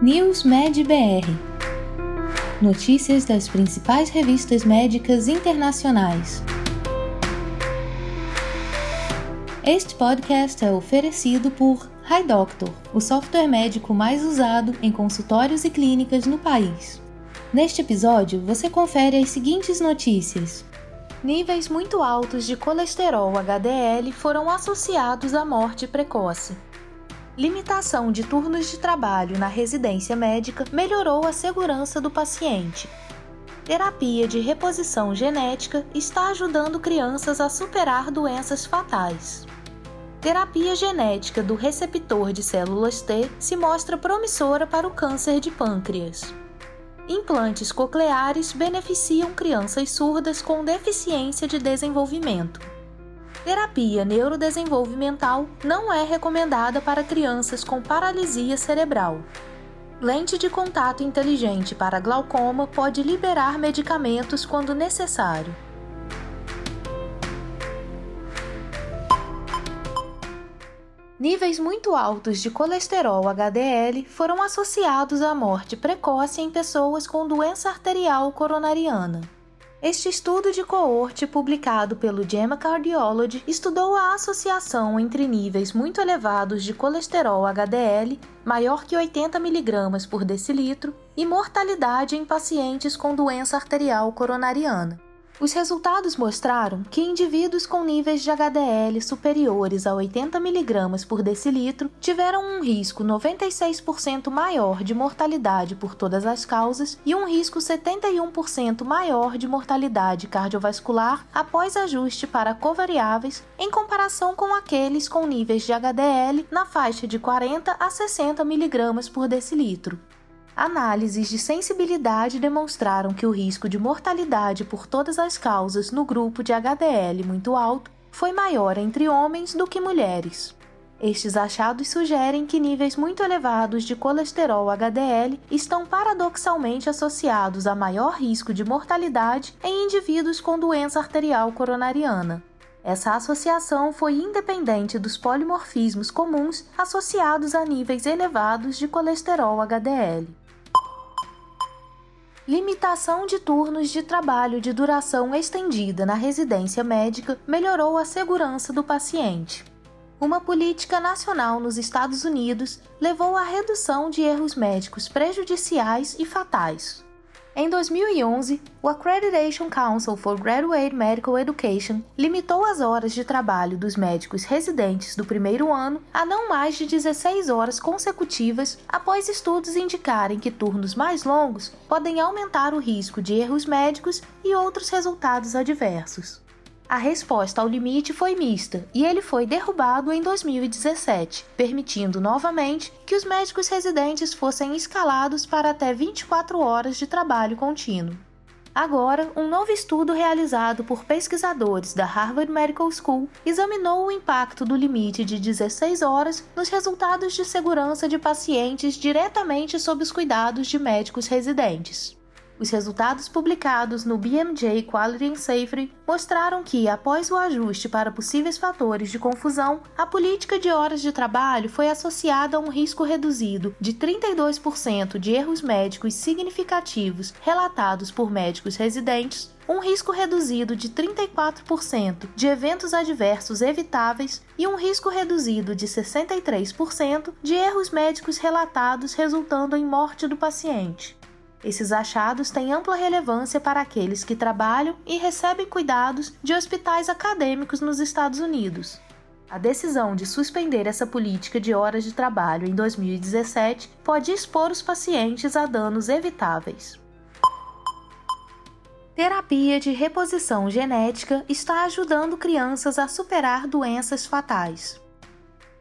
News Med BR Notícias das principais revistas médicas internacionais. Este podcast é oferecido por HiDoctor, o software médico mais usado em consultórios e clínicas no país. Neste episódio, você confere as seguintes notícias. Níveis muito altos de colesterol HDL foram associados à morte precoce limitação de turnos de trabalho na residência médica melhorou a segurança do paciente. Terapia de reposição genética está ajudando crianças a superar doenças fatais. Terapia genética do receptor de células T se mostra promissora para o câncer de pâncreas. Implantes cocleares beneficiam crianças surdas com deficiência de desenvolvimento. Terapia neurodesenvolvimental não é recomendada para crianças com paralisia cerebral. Lente de contato inteligente para glaucoma pode liberar medicamentos quando necessário. Níveis muito altos de colesterol HDL foram associados à morte precoce em pessoas com doença arterial coronariana. Este estudo de coorte, publicado pelo JAMA Cardiology, estudou a associação entre níveis muito elevados de colesterol HDL, maior que 80 mg por decilitro, e mortalidade em pacientes com doença arterial coronariana. Os resultados mostraram que indivíduos com níveis de HDL superiores a 80 mg por decilitro tiveram um risco 96% maior de mortalidade por todas as causas e um risco 71% maior de mortalidade cardiovascular após ajuste para covariáveis em comparação com aqueles com níveis de HDL na faixa de 40 a 60 mg por decilitro. Análises de sensibilidade demonstraram que o risco de mortalidade por todas as causas no grupo de HDL muito alto foi maior entre homens do que mulheres. Estes achados sugerem que níveis muito elevados de colesterol HDL estão paradoxalmente associados a maior risco de mortalidade em indivíduos com doença arterial coronariana. Essa associação foi independente dos polimorfismos comuns associados a níveis elevados de colesterol HDL. Limitação de turnos de trabalho de duração estendida na residência médica melhorou a segurança do paciente. Uma política nacional nos Estados Unidos levou à redução de erros médicos prejudiciais e fatais. Em 2011, o Accreditation Council for Graduate Medical Education limitou as horas de trabalho dos médicos residentes do primeiro ano a não mais de 16 horas consecutivas, após estudos indicarem que turnos mais longos podem aumentar o risco de erros médicos e outros resultados adversos. A resposta ao limite foi mista e ele foi derrubado em 2017, permitindo novamente que os médicos residentes fossem escalados para até 24 horas de trabalho contínuo. Agora, um novo estudo realizado por pesquisadores da Harvard Medical School examinou o impacto do limite de 16 horas nos resultados de segurança de pacientes diretamente sob os cuidados de médicos residentes. Os resultados publicados no BMJ Quality and Safety mostraram que, após o ajuste para possíveis fatores de confusão, a política de horas de trabalho foi associada a um risco reduzido de 32% de erros médicos significativos relatados por médicos residentes, um risco reduzido de 34% de eventos adversos evitáveis e um risco reduzido de 63% de erros médicos relatados resultando em morte do paciente. Esses achados têm ampla relevância para aqueles que trabalham e recebem cuidados de hospitais acadêmicos nos Estados Unidos. A decisão de suspender essa política de horas de trabalho em 2017 pode expor os pacientes a danos evitáveis. Terapia de reposição genética está ajudando crianças a superar doenças fatais.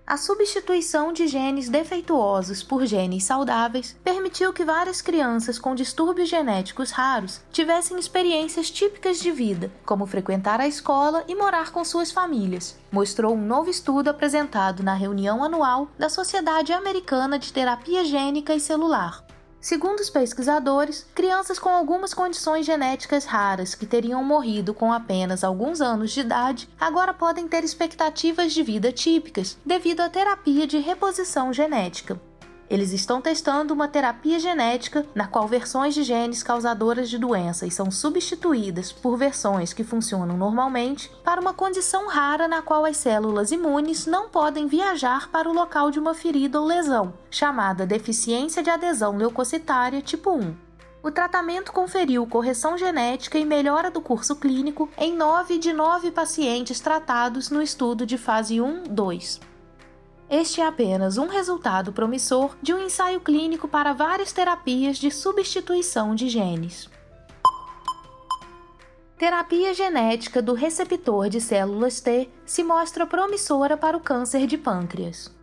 A substituição de genes defeituosos por genes saudáveis permitiu que várias crianças com distúrbios genéticos raros tivessem experiências típicas de vida, como frequentar a escola e morar com suas famílias, mostrou um novo estudo apresentado na reunião anual da Sociedade Americana de Terapia Gênica e Celular. Segundo os pesquisadores, crianças com algumas condições genéticas raras que teriam morrido com apenas alguns anos de idade agora podem ter expectativas de vida típicas devido à terapia de reposição genética. Eles estão testando uma terapia genética na qual versões de genes causadoras de doenças são substituídas por versões que funcionam normalmente para uma condição rara na qual as células imunes não podem viajar para o local de uma ferida ou lesão, chamada deficiência de adesão leucocitária tipo 1. O tratamento conferiu correção genética e melhora do curso clínico em 9 de 9 pacientes tratados no estudo de fase 1-2. Este é apenas um resultado promissor de um ensaio clínico para várias terapias de substituição de genes. Terapia genética do receptor de células T se mostra promissora para o câncer de pâncreas.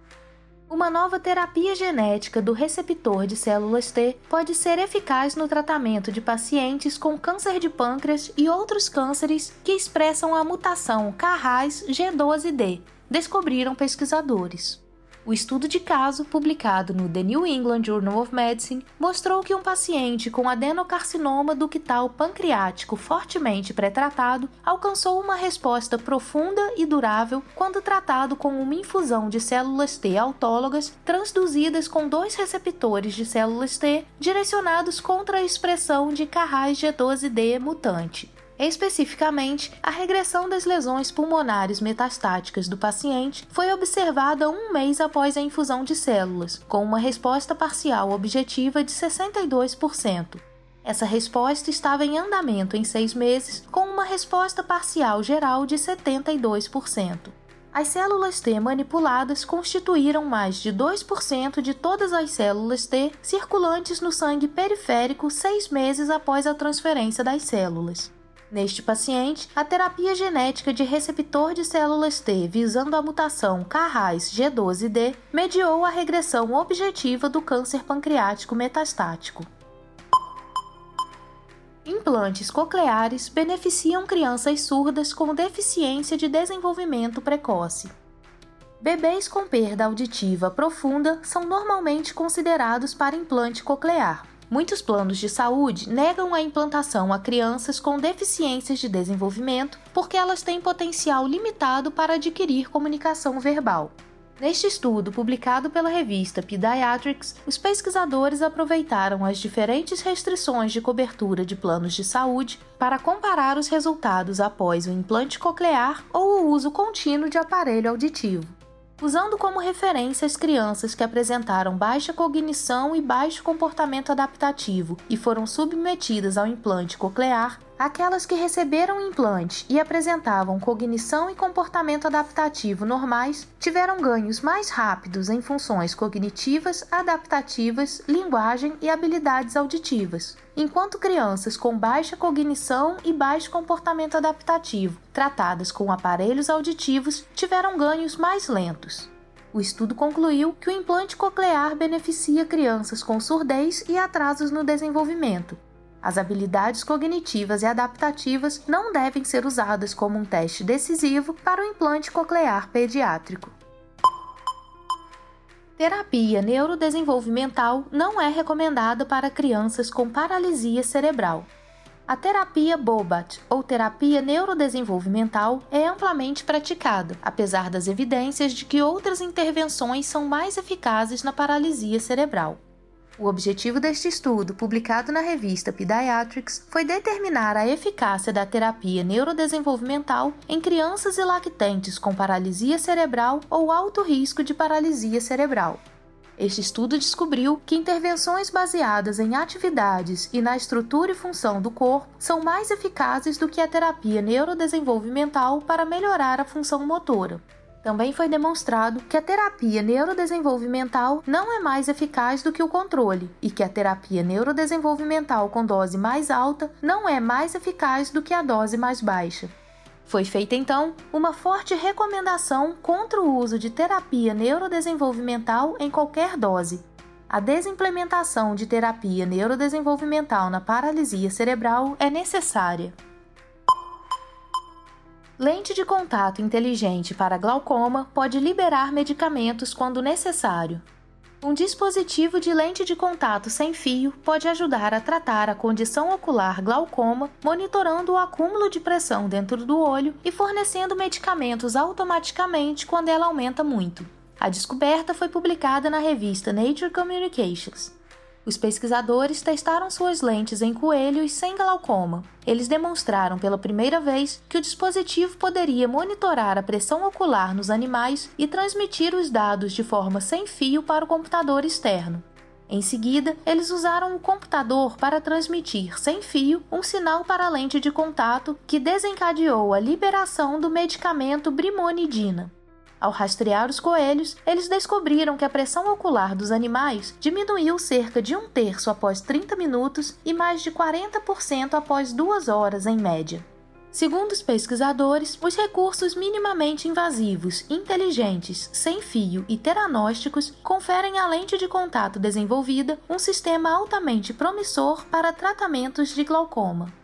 Uma nova terapia genética do receptor de células T pode ser eficaz no tratamento de pacientes com câncer de pâncreas e outros cânceres que expressam a mutação KRAS G12D, descobriram pesquisadores. O estudo de caso, publicado no The New England Journal of Medicine, mostrou que um paciente com adenocarcinoma ductal pancreático fortemente pré-tratado alcançou uma resposta profunda e durável quando tratado com uma infusão de células T autólogas transduzidas com dois receptores de células T direcionados contra a expressão de Carrais G12D mutante. Especificamente, a regressão das lesões pulmonares metastáticas do paciente foi observada um mês após a infusão de células, com uma resposta parcial objetiva de 62%. Essa resposta estava em andamento em seis meses, com uma resposta parcial geral de 72%. As células T manipuladas constituíram mais de 2% de todas as células T circulantes no sangue periférico seis meses após a transferência das células. Neste paciente, a terapia genética de receptor de células T visando a mutação KRAS G12D mediou a regressão objetiva do câncer pancreático metastático. Implantes cocleares beneficiam crianças surdas com deficiência de desenvolvimento precoce. Bebês com perda auditiva profunda são normalmente considerados para implante coclear, Muitos planos de saúde negam a implantação a crianças com deficiências de desenvolvimento porque elas têm potencial limitado para adquirir comunicação verbal. Neste estudo, publicado pela revista Pediatrics, os pesquisadores aproveitaram as diferentes restrições de cobertura de planos de saúde para comparar os resultados após o implante coclear ou o uso contínuo de aparelho auditivo usando como referência as crianças que apresentaram baixa cognição e baixo comportamento adaptativo e foram submetidas ao implante coclear, aquelas que receberam implante e apresentavam cognição e comportamento adaptativo normais tiveram ganhos mais rápidos em funções cognitivas, adaptativas, linguagem e habilidades auditivas enquanto crianças com baixa cognição e baixo comportamento adaptativo, tratadas com aparelhos auditivos, tiveram ganhos mais lentos. O estudo concluiu que o implante coclear beneficia crianças com surdez e atrasos no desenvolvimento. As habilidades cognitivas e adaptativas não devem ser usadas como um teste decisivo para o implante coclear pediátrico. Terapia neurodesenvolvimental não é recomendada para crianças com paralisia cerebral. A terapia BOBAT, ou terapia neurodesenvolvimental, é amplamente praticada, apesar das evidências de que outras intervenções são mais eficazes na paralisia cerebral. O objetivo deste estudo, publicado na revista Pediatrics, foi determinar a eficácia da terapia neurodesenvolvimental em crianças e lactentes com paralisia cerebral ou alto risco de paralisia cerebral. Este estudo descobriu que intervenções baseadas em atividades e na estrutura e função do corpo são mais eficazes do que a terapia neurodesenvolvimental para melhorar a função motora. Também foi demonstrado que a terapia neurodesenvolvimental não é mais eficaz do que o controle e que a terapia neurodesenvolvimental com dose mais alta não é mais eficaz do que a dose mais baixa. Foi feita então uma forte recomendação contra o uso de terapia neurodesenvolvimental em qualquer dose. A desimplementação de terapia neurodesenvolvimental na paralisia cerebral é necessária. Lente de contato inteligente para glaucoma pode liberar medicamentos quando necessário. Um dispositivo de lente de contato sem fio pode ajudar a tratar a condição ocular glaucoma, monitorando o acúmulo de pressão dentro do olho e fornecendo medicamentos automaticamente quando ela aumenta muito. A descoberta foi publicada na revista Nature Communications. Os pesquisadores testaram suas lentes em coelhos sem glaucoma. Eles demonstraram pela primeira vez que o dispositivo poderia monitorar a pressão ocular nos animais e transmitir os dados de forma sem fio para o computador externo. Em seguida, eles usaram o computador para transmitir sem fio um sinal para a lente de contato que desencadeou a liberação do medicamento brimonidina. Ao rastrear os coelhos, eles descobriram que a pressão ocular dos animais diminuiu cerca de um terço após 30 minutos e mais de 40% após duas horas em média. Segundo os pesquisadores, os recursos minimamente invasivos, inteligentes, sem fio e teranósticos conferem à lente de contato desenvolvida um sistema altamente promissor para tratamentos de glaucoma.